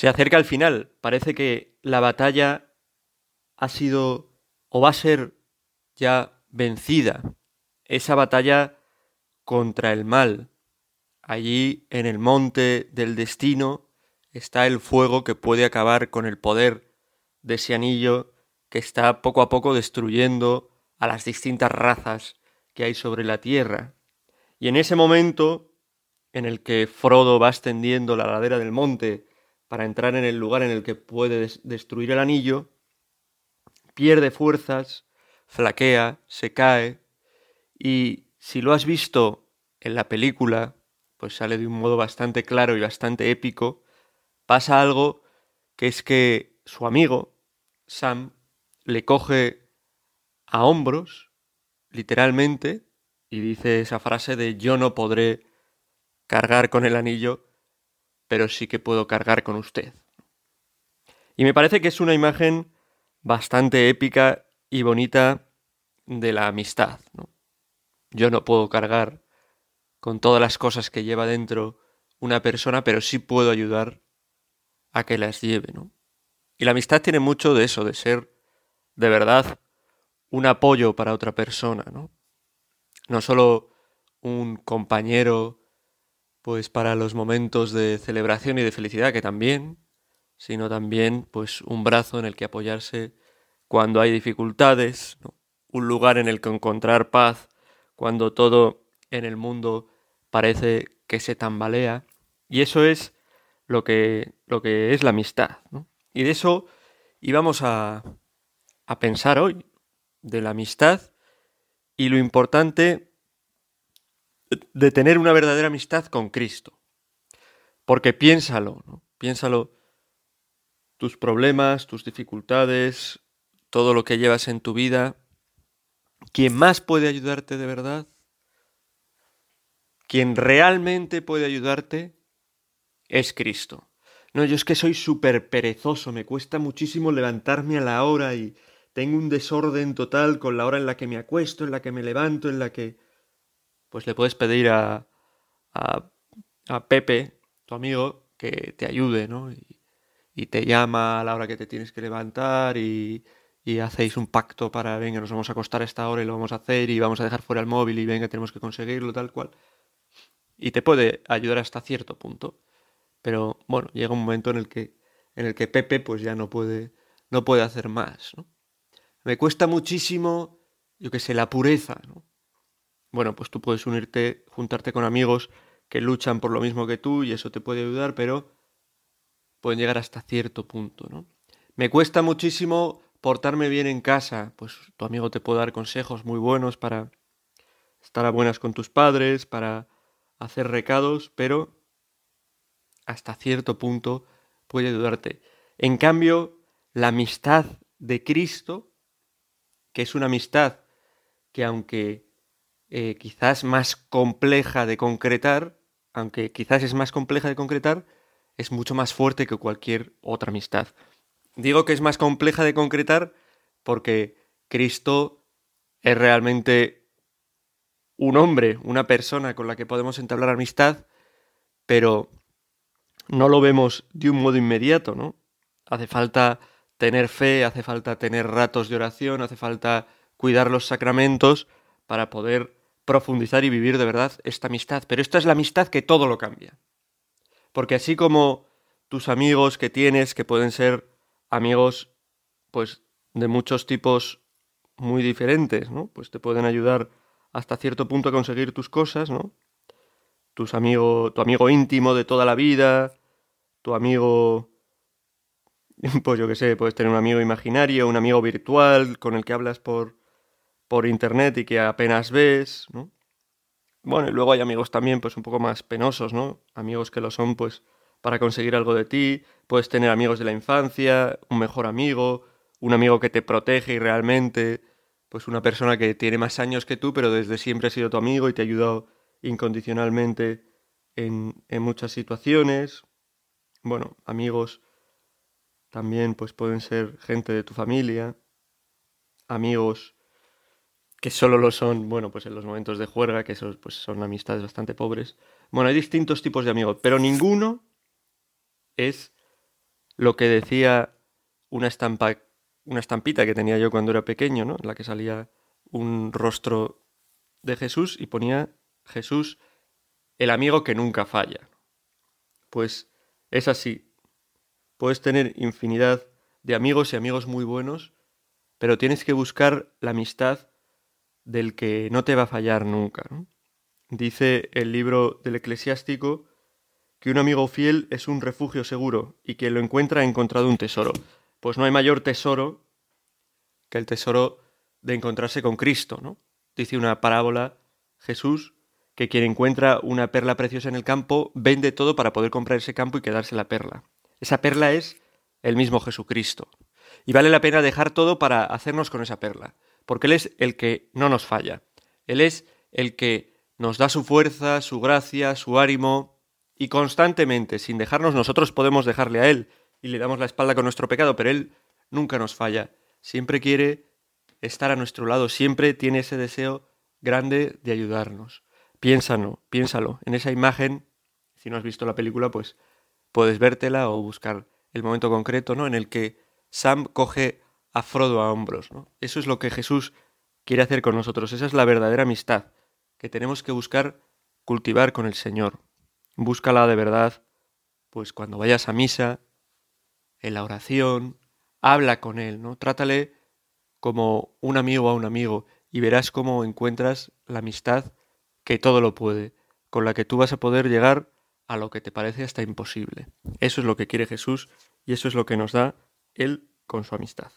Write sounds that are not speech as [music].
Se acerca al final. Parece que la batalla ha sido o va a ser ya vencida. Esa batalla contra el mal. Allí en el monte del destino está el fuego que puede acabar con el poder de ese anillo que está poco a poco destruyendo a las distintas razas que hay sobre la tierra. Y en ese momento en el que Frodo va ascendiendo la ladera del monte para entrar en el lugar en el que puede destruir el anillo, pierde fuerzas, flaquea, se cae, y si lo has visto en la película, pues sale de un modo bastante claro y bastante épico, pasa algo que es que su amigo, Sam, le coge a hombros, literalmente, y dice esa frase de yo no podré cargar con el anillo, pero sí que puedo cargar con usted. Y me parece que es una imagen bastante épica y bonita de la amistad. Yo no puedo cargar con todas las cosas que lleva dentro una persona, pero sí puedo ayudar a que las lleve. ¿no? Y la amistad tiene mucho de eso, de ser de verdad un apoyo para otra persona, ¿no? No solo un compañero pues para los momentos de celebración y de felicidad que también, sino también pues un brazo en el que apoyarse cuando hay dificultades, un lugar en el que encontrar paz cuando todo en el mundo parece que se tambalea y eso es lo que, lo que es la amistad. Y de eso íbamos a, a pensar hoy, de la amistad y lo importante de tener una verdadera amistad con Cristo. Porque piénsalo, ¿no? piénsalo, tus problemas, tus dificultades, todo lo que llevas en tu vida, ¿quién más puede ayudarte de verdad? Quien realmente puede ayudarte es Cristo. No, yo es que soy súper perezoso, me cuesta muchísimo levantarme a la hora y tengo un desorden total con la hora en la que me acuesto, en la que me levanto, en la que pues le puedes pedir a, a, Pepe, tu amigo, que te ayude, ¿no? Y, te llama a la hora que te tienes que levantar y, y hacéis un pacto para, venga, nos vamos a acostar a esta hora y lo vamos a hacer y vamos a dejar fuera el móvil y venga, tenemos que conseguirlo, tal cual. Y te puede ayudar hasta cierto punto. Pero bueno, llega un momento en el que, en el que Pepe pues ya no puede, no puede hacer más, ¿no? Me cuesta muchísimo, yo que sé, la pureza, ¿no? Bueno, pues tú puedes unirte, juntarte con amigos que luchan por lo mismo que tú y eso te puede ayudar, pero pueden llegar hasta cierto punto, ¿no? Me cuesta muchísimo portarme bien en casa, pues tu amigo te puede dar consejos muy buenos para estar a buenas con tus padres, para hacer recados, pero hasta cierto punto puede ayudarte. En cambio, la amistad de Cristo, que es una amistad que aunque eh, quizás más compleja de concretar, aunque quizás es más compleja de concretar, es mucho más fuerte que cualquier otra amistad. Digo que es más compleja de concretar porque Cristo es realmente un hombre, una persona con la que podemos entablar amistad, pero no lo vemos de un modo inmediato, ¿no? Hace falta tener fe, hace falta tener ratos de oración, hace falta cuidar los sacramentos para poder profundizar y vivir de verdad esta amistad. Pero esta es la amistad que todo lo cambia. Porque así como tus amigos que tienes, que pueden ser amigos, pues, de muchos tipos muy diferentes, ¿no? Pues te pueden ayudar hasta cierto punto a conseguir tus cosas, ¿no? Tus amigos, tu amigo íntimo de toda la vida, tu amigo, [laughs] pues yo qué sé, puedes tener un amigo imaginario, un amigo virtual con el que hablas por, por internet y que apenas ves, ¿no? Bueno, y luego hay amigos también, pues un poco más penosos, ¿no? Amigos que lo son, pues, para conseguir algo de ti. Puedes tener amigos de la infancia, un mejor amigo, un amigo que te protege y realmente, pues una persona que tiene más años que tú, pero desde siempre ha sido tu amigo y te ha ayudado incondicionalmente en, en muchas situaciones. Bueno, amigos también, pues pueden ser gente de tu familia, amigos que solo lo son, bueno, pues en los momentos de juerga, que esos pues son amistades bastante pobres. Bueno, hay distintos tipos de amigos, pero ninguno es lo que decía una estampa, una estampita que tenía yo cuando era pequeño, ¿no? En la que salía un rostro de Jesús y ponía Jesús, el amigo que nunca falla. Pues es así. Puedes tener infinidad de amigos y amigos muy buenos, pero tienes que buscar la amistad del que no te va a fallar nunca. Dice el libro del eclesiástico que un amigo fiel es un refugio seguro y que lo encuentra ha encontrado un tesoro. Pues no hay mayor tesoro que el tesoro de encontrarse con Cristo, ¿no? Dice una parábola Jesús que quien encuentra una perla preciosa en el campo vende todo para poder comprar ese campo y quedarse la perla. Esa perla es el mismo Jesucristo. Y vale la pena dejar todo para hacernos con esa perla, porque Él es el que no nos falla. Él es el que nos da su fuerza, su gracia, su ánimo, y constantemente, sin dejarnos, nosotros podemos dejarle a Él y le damos la espalda con nuestro pecado, pero Él nunca nos falla. Siempre quiere estar a nuestro lado, siempre tiene ese deseo grande de ayudarnos. Piénsalo, piénsalo. En esa imagen, si no has visto la película, pues puedes vértela o buscar el momento concreto, ¿no? En el que Sam coge a Frodo a hombros, ¿no? Eso es lo que Jesús quiere hacer con nosotros. Esa es la verdadera amistad que tenemos que buscar cultivar con el Señor. Búscala de verdad, pues cuando vayas a misa, en la oración, habla con Él, ¿no? Trátale como un amigo a un amigo y verás cómo encuentras la amistad que todo lo puede, con la que tú vas a poder llegar a lo que te parece hasta imposible. Eso es lo que quiere Jesús y eso es lo que nos da Él con su amistad.